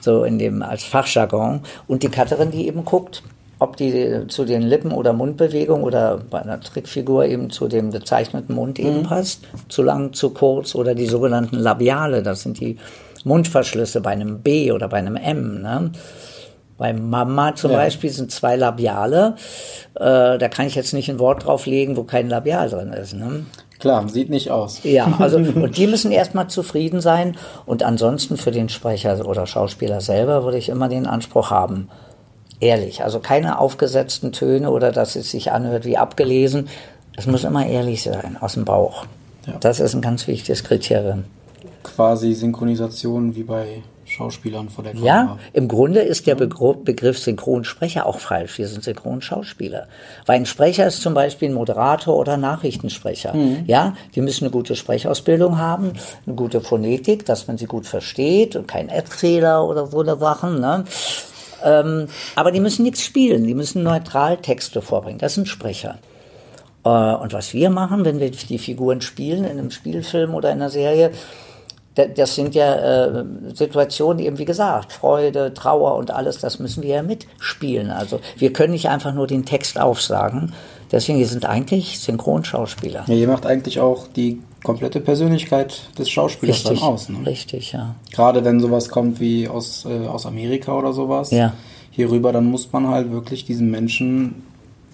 so in dem als Fachjargon. Und die Cutterin, die eben guckt, ob die zu den Lippen- oder Mundbewegungen oder bei einer Trickfigur eben zu dem gezeichneten Mund eben passt, zu lang, zu kurz oder die sogenannten Labiale, das sind die Mundverschlüsse bei einem B oder bei einem M, ne? Bei Mama zum Ja. Beispiel sind zwei Labiale. Äh, da kann ich jetzt nicht ein Wort drauflegen, wo kein Labial drin ist. Ne? Klar, sieht nicht aus. Ja, also und die müssen erstmal zufrieden sein. Und ansonsten für den Sprecher oder Schauspieler selber würde ich immer den Anspruch haben. Ehrlich, also keine aufgesetzten Töne oder dass es sich anhört wie abgelesen. Es muss immer ehrlich sein, aus dem Bauch. Ja. Das ist ein ganz wichtiges Kriterium. Quasi Synchronisation wie bei Schauspielern vor der Kamera. Ja, im Grunde ist der Begr Begriff Synchronsprecher auch falsch. Wir sind Synchronschauspieler. Weil ein Sprecher ist zum Beispiel ein Moderator oder Nachrichtensprecher. Ja, die müssen eine gute Sprechausbildung haben, eine gute Phonetik, dass man sie gut versteht und kein Erzähler oder so eine Sachen. Ne? Ähm, aber die müssen nichts spielen, die müssen neutral Texte vorbringen. Das sind Sprecher. Äh, Und was wir machen, wenn wir die Figuren spielen in einem Spielfilm oder in einer Serie, das sind ja äh, Situationen, eben wie gesagt, Freude, Trauer und alles, das müssen wir ja mitspielen. Also wir können nicht einfach nur den Text aufsagen. Deswegen, wir sind eigentlich Synchronschauspieler. Ja, ihr macht eigentlich auch die komplette Persönlichkeit des Schauspielers Richtig, dann aus. Ne? richtig, ja. Gerade wenn sowas kommt wie aus, äh, aus Amerika oder sowas. Ja. Hierüber, dann muss man halt wirklich diesem Menschen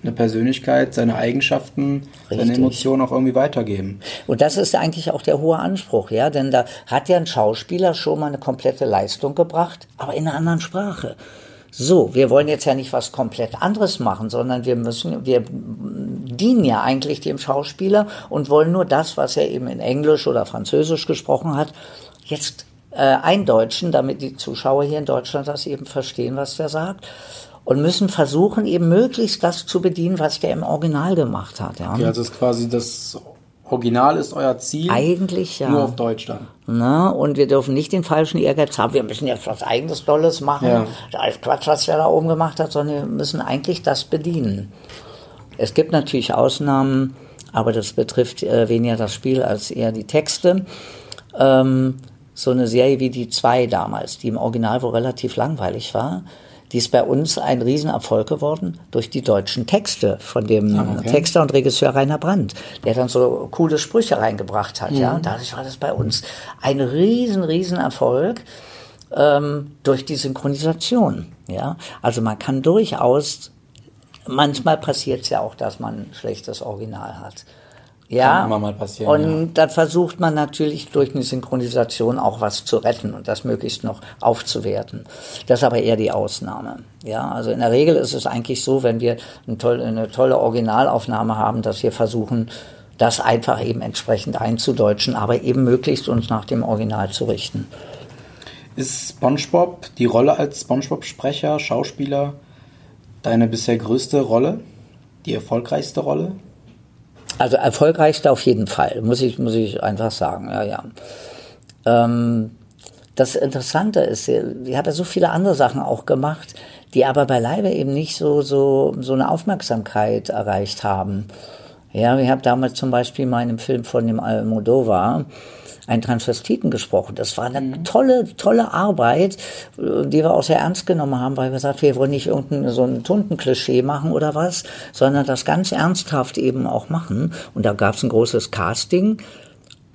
eine Persönlichkeit, seine Eigenschaften, seine Richtig. Emotionen auch irgendwie weitergeben. Und das ist eigentlich auch der hohe Anspruch, ja, denn da hat ja ein Schauspieler schon mal eine komplette Leistung gebracht, aber in einer anderen Sprache. So, wir wollen jetzt ja nicht was komplett anderes machen, sondern wir müssen, wir dienen ja eigentlich dem Schauspieler und wollen nur das, was er eben in Englisch oder Französisch gesprochen hat, jetzt äh, eindeutschen, damit die Zuschauer hier in Deutschland das eben verstehen, was der sagt. Und müssen versuchen, eben möglichst das zu bedienen, was der im Original gemacht hat. Ja. Ja, also ist quasi das Original ist euer Ziel. Eigentlich ja. Nur auf Deutsch dann. Na, und wir dürfen nicht den falschen Ehrgeiz haben, wir müssen jetzt was eigenes Tolles machen. Ja. Da ist Quatsch, was der da oben gemacht hat, sondern wir müssen eigentlich das bedienen. Es gibt natürlich Ausnahmen, aber das betrifft äh, weniger das Spiel als eher die Texte. Ähm, so eine Serie wie die zwei damals, die im Original wohl relativ langweilig war, die ist bei uns ein Riesenerfolg geworden durch die deutschen Texte von dem Ah, okay. Texter und Regisseur Rainer Brandt, der dann so coole Sprüche reingebracht hat. Mhm. Ja, und dadurch war das bei uns ein riesen, riesen Erfolg ähm, durch die Synchronisation. Ja, also man kann durchaus manchmal passiert es ja auch, dass man ein schlechtes Original hat. Ja, Kann immer mal passieren, Und dann versucht man natürlich durch eine Synchronisation auch was zu retten und das möglichst noch aufzuwerten. Das ist aber eher die Ausnahme. Ja, also in der Regel ist es eigentlich so, wenn wir eine tolle, eine tolle Originalaufnahme haben, dass wir versuchen, das einfach eben entsprechend einzudeutschen, aber eben möglichst uns nach dem Original zu richten. Ist SpongeBob, die Rolle als SpongeBob-Sprecher, Schauspieler, deine bisher größte Rolle? Die erfolgreichste Rolle? Also erfolgreichste auf jeden Fall, muss ich, muss ich einfach sagen, ja, ja. Ähm, das Interessante ist, ich habe ja so viele andere Sachen auch gemacht, die aber beileibe eben nicht so, so, so eine Aufmerksamkeit erreicht haben. Ja, ich habe damals zum Beispiel einem Film von dem Almodovar einen Transvestiten gesprochen. Das war eine mhm. tolle, tolle Arbeit, die wir auch sehr ernst genommen haben, weil wir gesagt, wir wollen nicht irgendein so ein Tuntenklischee machen oder was, sondern das ganz ernsthaft eben auch machen. Und da gab es ein großes Casting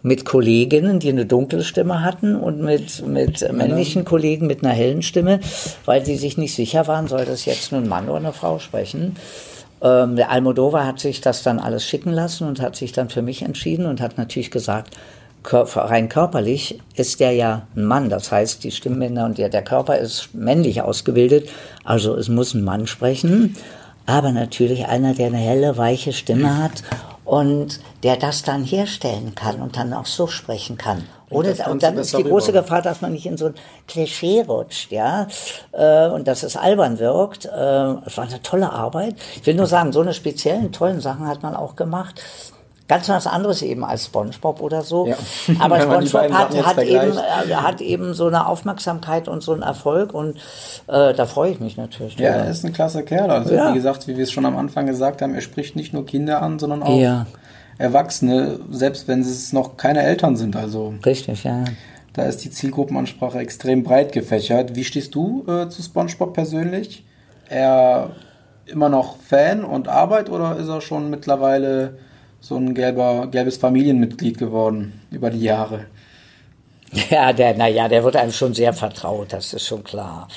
mit Kolleginnen, die eine dunkle Stimme hatten und mit, mit männlichen Kollegen mit einer hellen Stimme, weil sie sich nicht sicher waren, soll das jetzt nun ein Mann oder eine Frau sprechen. Ähm, der Almodovar hat sich das dann alles schicken lassen und hat sich dann für mich entschieden und hat natürlich gesagt, rein körperlich ist der ja ein Mann. Das heißt, die Stimmbänder und der, der Körper ist männlich ausgebildet. Also es muss ein Mann sprechen. Aber natürlich einer, der eine helle, weiche Stimme hat und der das dann herstellen kann und dann auch so sprechen kann. Oder, und dann ist die große Gefahr, dass man nicht in so ein Klischee rutscht, ja, äh, und dass es albern wirkt. Äh, es war eine tolle Arbeit. Ich will nur sagen, so eine speziellen, tollen Sachen hat man auch gemacht. Ganz was anderes eben als SpongeBob oder so. Ja. Aber SpongeBob hat, hat, eben, äh, hat eben so eine Aufmerksamkeit und so einen Erfolg und äh, da freue ich mich natürlich. Ja, er ist ein klasse Kerl. Also ja. wie gesagt, wie wir es schon am Anfang gesagt haben, er spricht nicht nur Kinder an, sondern auch ja. Erwachsene, selbst wenn es noch keine Eltern sind. Also Richtig, ja. Da ist die Zielgruppenansprache extrem breit gefächert. Wie stehst du äh, zu SpongeBob persönlich? Er immer noch Fan und Arbeit oder ist er schon mittlerweile so ein gelber, gelbes Familienmitglied geworden über die Jahre. Ja, der, naja, der wird einem schon sehr vertraut, das ist schon klar.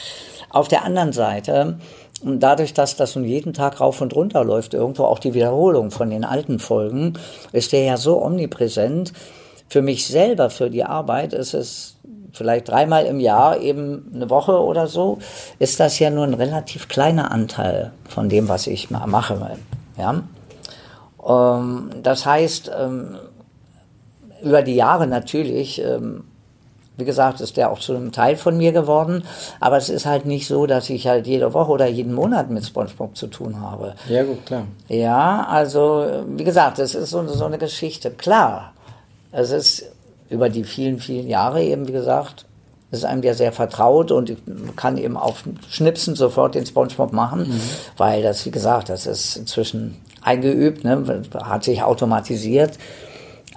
Auf der anderen Seite, dadurch, dass das nun jeden Tag rauf und runter läuft, irgendwo auch die Wiederholung von den alten Folgen, ist der ja so omnipräsent. Für mich selber, für die Arbeit, ist es vielleicht dreimal im Jahr, eben eine Woche oder so, ist das ja nur ein relativ kleiner Anteil von dem, was ich mache. Ja? Ähm, das heißt, ähm, über die Jahre natürlich, ähm, wie gesagt, ist der auch zu einem Teil von mir geworden, aber es ist halt nicht so, dass ich halt jede Woche oder jeden Monat mit SpongeBob zu tun habe. Ja, gut, klar. Ja, also, wie gesagt, es ist so, so eine Geschichte. Klar, es ist über die vielen, vielen Jahre eben, wie gesagt, ist einem der sehr vertraut und kann eben auf Schnipsen sofort den SpongeBob machen, mhm. weil das, wie gesagt, das ist inzwischen eingeübt, ne, hat sich automatisiert.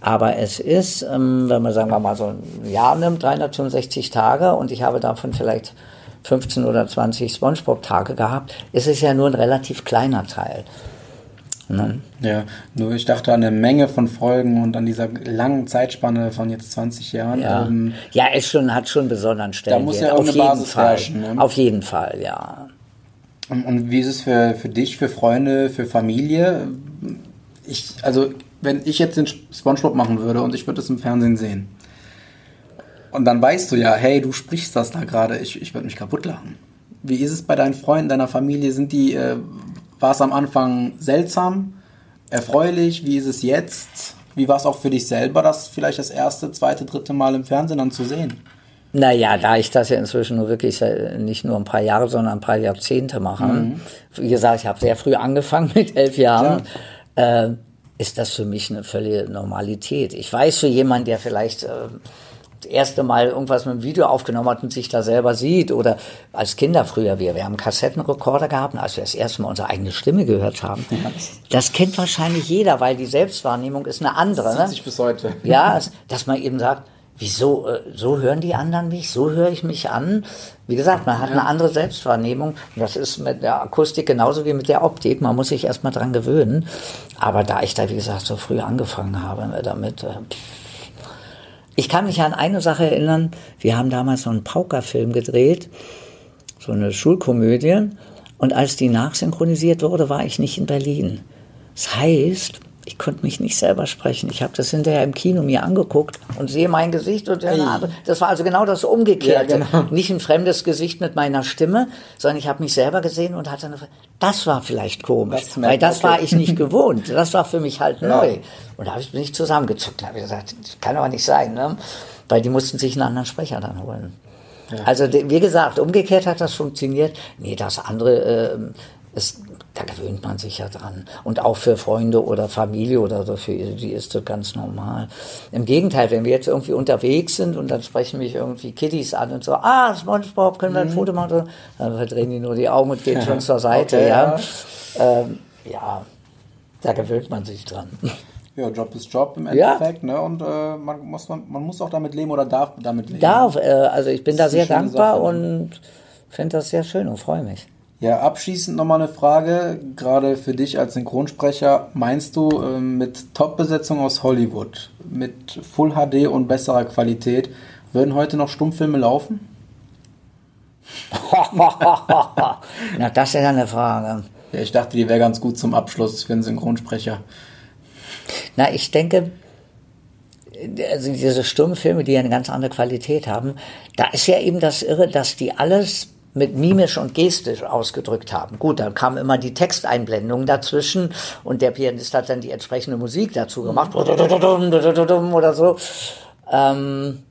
Aber es ist, ähm, wenn man sagen wir mal so ein Jahr nimmt, 365 Tage und ich habe davon vielleicht 15 oder 20 SpongeBob-Tage gehabt, ist es ja nur ein relativ kleiner Teil. Ne? Ja, nur ich dachte an eine Menge von Folgen und an dieser langen Zeitspanne von jetzt 20 Jahren. Ja, ähm, ja es schon, hat schon besonderen Stellen. Da muss ja auch auf eine jeden Basis Fall. herrschen. Ne? Auf jeden Fall, ja. Und wie ist es für, für dich, für Freunde, für Familie? Ich, also, wenn ich jetzt den Spongebob machen würde und ich würde es im Fernsehen sehen. Und dann weißt du ja, hey, du sprichst das da gerade, ich, ich würde mich kaputt lachen. Wie ist es bei deinen Freunden, deiner Familie? Sind die, äh, war es am Anfang seltsam, erfreulich? Wie ist es jetzt? Wie war es auch für dich selber, das vielleicht das erste, zweite, dritte Mal im Fernsehen dann zu sehen? Naja, da ich das ja inzwischen nur wirklich nicht nur ein paar Jahre, sondern ein paar Jahrzehnte mache. Mhm. Wie gesagt, ich habe sehr früh angefangen mit elf Jahren. Äh, ist das für mich eine völlige Normalität. Ich weiß für jemanden, der vielleicht äh, das erste Mal irgendwas mit dem Video aufgenommen hat und sich da selber sieht oder als Kinder früher wir, wir haben Kassettenrekorder gehabt, als wir das erste Mal unsere eigene Stimme gehört haben. Das kennt wahrscheinlich jeder, weil die Selbstwahrnehmung ist eine andere. Das ne? sich bis heute. Ja, dass man eben sagt, wieso, äh, so hören die anderen mich, so höre ich mich an. Wie gesagt, man hat eine andere Selbstwahrnehmung. Und das ist mit der Akustik genauso wie mit der Optik. Man muss sich erstmal dran gewöhnen. Aber da ich da, wie gesagt, so früh angefangen habe damit, äh, ich kann mich an eine Sache erinnern. Wir haben damals so einen Pauker-Film gedreht, so eine Schulkomödie. Und als die nachsynchronisiert wurde, war ich nicht in Berlin. Das heißt, ich konnte mich nicht selber sprechen. Ich habe das hinterher im Kino mir angeguckt und sehe mein Gesicht und Ei. das war also genau das Umgekehrte. Ja, genau. Nicht ein fremdes Gesicht mit meiner Stimme, sondern ich habe mich selber gesehen und hatte eine, das war vielleicht komisch, Das weil das okay. war ich nicht gewohnt. Das war für mich halt Ja. neu. Und da habe ich mich zusammengezuckt, habe gesagt, das kann aber nicht sein, ne? weil die mussten sich einen anderen Sprecher dann holen. Also de- wie gesagt, umgekehrt hat das funktioniert. Nee, das andere ähm, ist, da gewöhnt man sich ja dran. Und auch für Freunde oder Familie oder so, für die ist das ganz normal. Im Gegenteil, wenn wir jetzt irgendwie unterwegs sind und dann sprechen mich irgendwie Kiddies an und so, ah, SpongeBob, können wir ein Foto machen? Dann verdrehen die nur die Augen und gehen schon zur Seite, Okay, ja. ja. Ähm, ja, da gewöhnt man sich dran. Ja, Job ist Job im Ja. Endeffekt, ne? Und äh, man, muss, man, man muss auch damit leben oder darf damit leben. Darf, äh, also ich bin da Das ist sehr dankbar Sache, und finde das sehr schön und freue mich. Ja, abschließend nochmal eine Frage, gerade für dich als Synchronsprecher. Meinst du, ähm, mit Top-Besetzung aus Hollywood, mit Full HD und besserer Qualität, würden heute noch Stummfilme laufen? Na, das ist ja eine Frage. Ja, ich dachte, die wäre ganz gut zum Abschluss für einen Synchronsprecher. Na, ich denke, also diese Stummfilme, die ja eine ganz andere Qualität haben, da ist ja eben das Irre, dass die alles mit mimisch und gestisch ausgedrückt haben. Gut, dann kam immer die Texteinblendung dazwischen und der Pianist hat dann die entsprechende Musik dazu gemacht oder so. Ähm,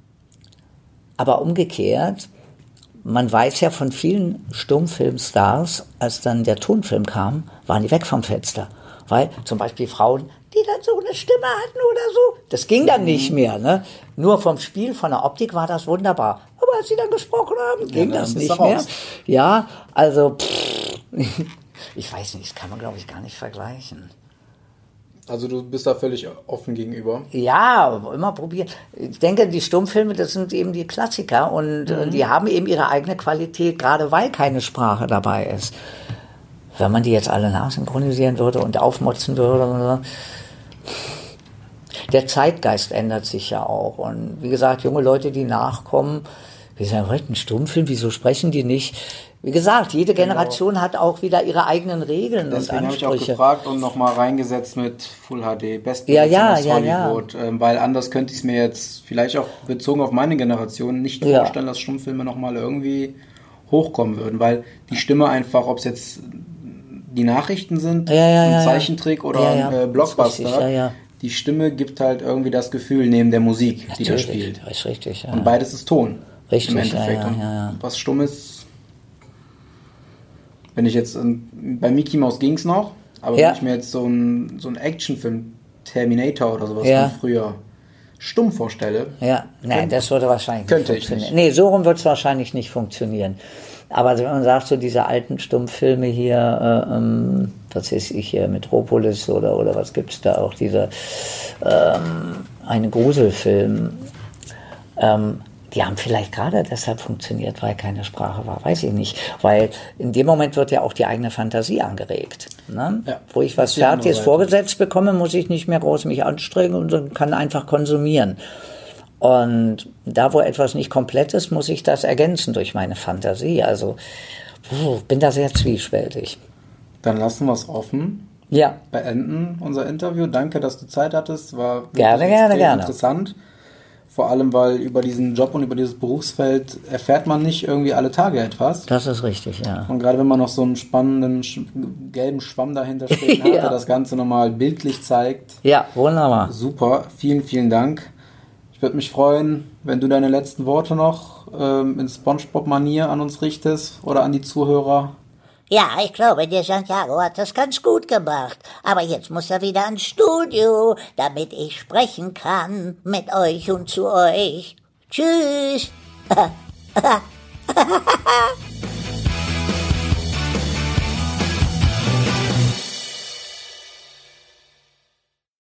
aber umgekehrt, man weiß ja von vielen Stummfilmstars, als dann der Tonfilm kam, waren die weg vom Fenster. Weil zum Beispiel Frauen, die dann so eine Stimme hatten oder so, das ging dann nicht mehr. Ne? Nur vom Spiel, von der Optik war das wunderbar. Als sie dann gesprochen haben, ging dann das nicht mehr. raus. Ja, also pff, ich weiß nicht, das kann man glaube ich gar nicht vergleichen. Also du bist da völlig offen gegenüber. Ja, immer probieren. Ich denke, die Stummfilme, das sind eben die Klassiker und äh, die haben eben ihre eigene Qualität, gerade weil keine Sprache dabei ist. Wenn man die jetzt alle nachsynchronisieren würde und aufmotzen würde, der Zeitgeist ändert sich ja auch. Und wie gesagt, junge Leute, die nachkommen, die sagen, was, ein Stummfilm, wieso sprechen die nicht? Wie gesagt, jede Generation hat auch wieder ihre eigenen Regeln Deswegen und habe ich auch Ansprüche. gefragt und nochmal reingesetzt mit Full HD, Best Ja, ja, ja, ja. Hollywood, Ähm, weil anders könnte ich es mir jetzt vielleicht auch bezogen auf meine Generation nicht Ja. vorstellen, dass Stummfilme nochmal irgendwie hochkommen würden, weil die Stimme einfach, ob es jetzt die Nachrichten sind, Ja, ja, ja, ein ja. Zeichentrick oder Ja, ja, ein äh, Blockbuster, richtig, ja, ja. die Stimme gibt halt irgendwie das Gefühl neben der Musik, die da Natürlich, spielt. Richtig, ja. Und beides ist Ton. Richtig, Im Endeffekt. ja, ja, ja. Was stumm ist, wenn ich jetzt, bei Mickey Mouse ging es noch, aber wenn ich mir jetzt so einen so einen Actionfilm, Terminator oder sowas von früher, stumm vorstelle, Ja, nein, das würde wahrscheinlich Könnte nicht ich funktionieren. nicht. Nee, so rum wird es wahrscheinlich nicht funktionieren. Aber wenn man sagt, so diese alten Stummfilme hier, äh, ähm, was weiß ich hier, Metropolis oder, oder was gibt's da auch, dieser ähm, eine Gruselfilm, ähm, die haben vielleicht gerade deshalb funktioniert, weil keine Sprache war, weiß ich nicht. Weil in dem Moment wird ja auch die eigene Fantasie angeregt. Ne? Ja, Wo ich was Fertiges vorgesetzt bekomme, muss ich nicht mehr groß mich anstrengen und kann einfach konsumieren. Und da, wo etwas nicht komplett ist, muss ich das ergänzen durch meine Fantasie. Also puh, bin da sehr zwiespältig. dann lassen wir es offen. Ja, Beenden unser Interview. Danke, dass du Zeit hattest. War wirklich Gerne, gerne, extrem gerne. Vor allem, weil über diesen Job und über dieses Berufsfeld erfährt man nicht irgendwie alle Tage etwas. das ist richtig, ja. Und gerade wenn man noch so einen spannenden gelben Schwamm dahinter stehen hat, Ja. der das Ganze nochmal bildlich zeigt. Ja, wunderbar. Super, vielen, vielen Dank. Ich würde mich freuen, wenn du deine letzten Worte noch ähm, in SpongeBob-Manier an uns richtest oder an die Zuhörer. Ja, ich glaube, der Santiago hat das ganz gut gemacht. Aber jetzt muss er wieder ins Studio, damit ich sprechen kann mit euch und zu euch. Tschüss.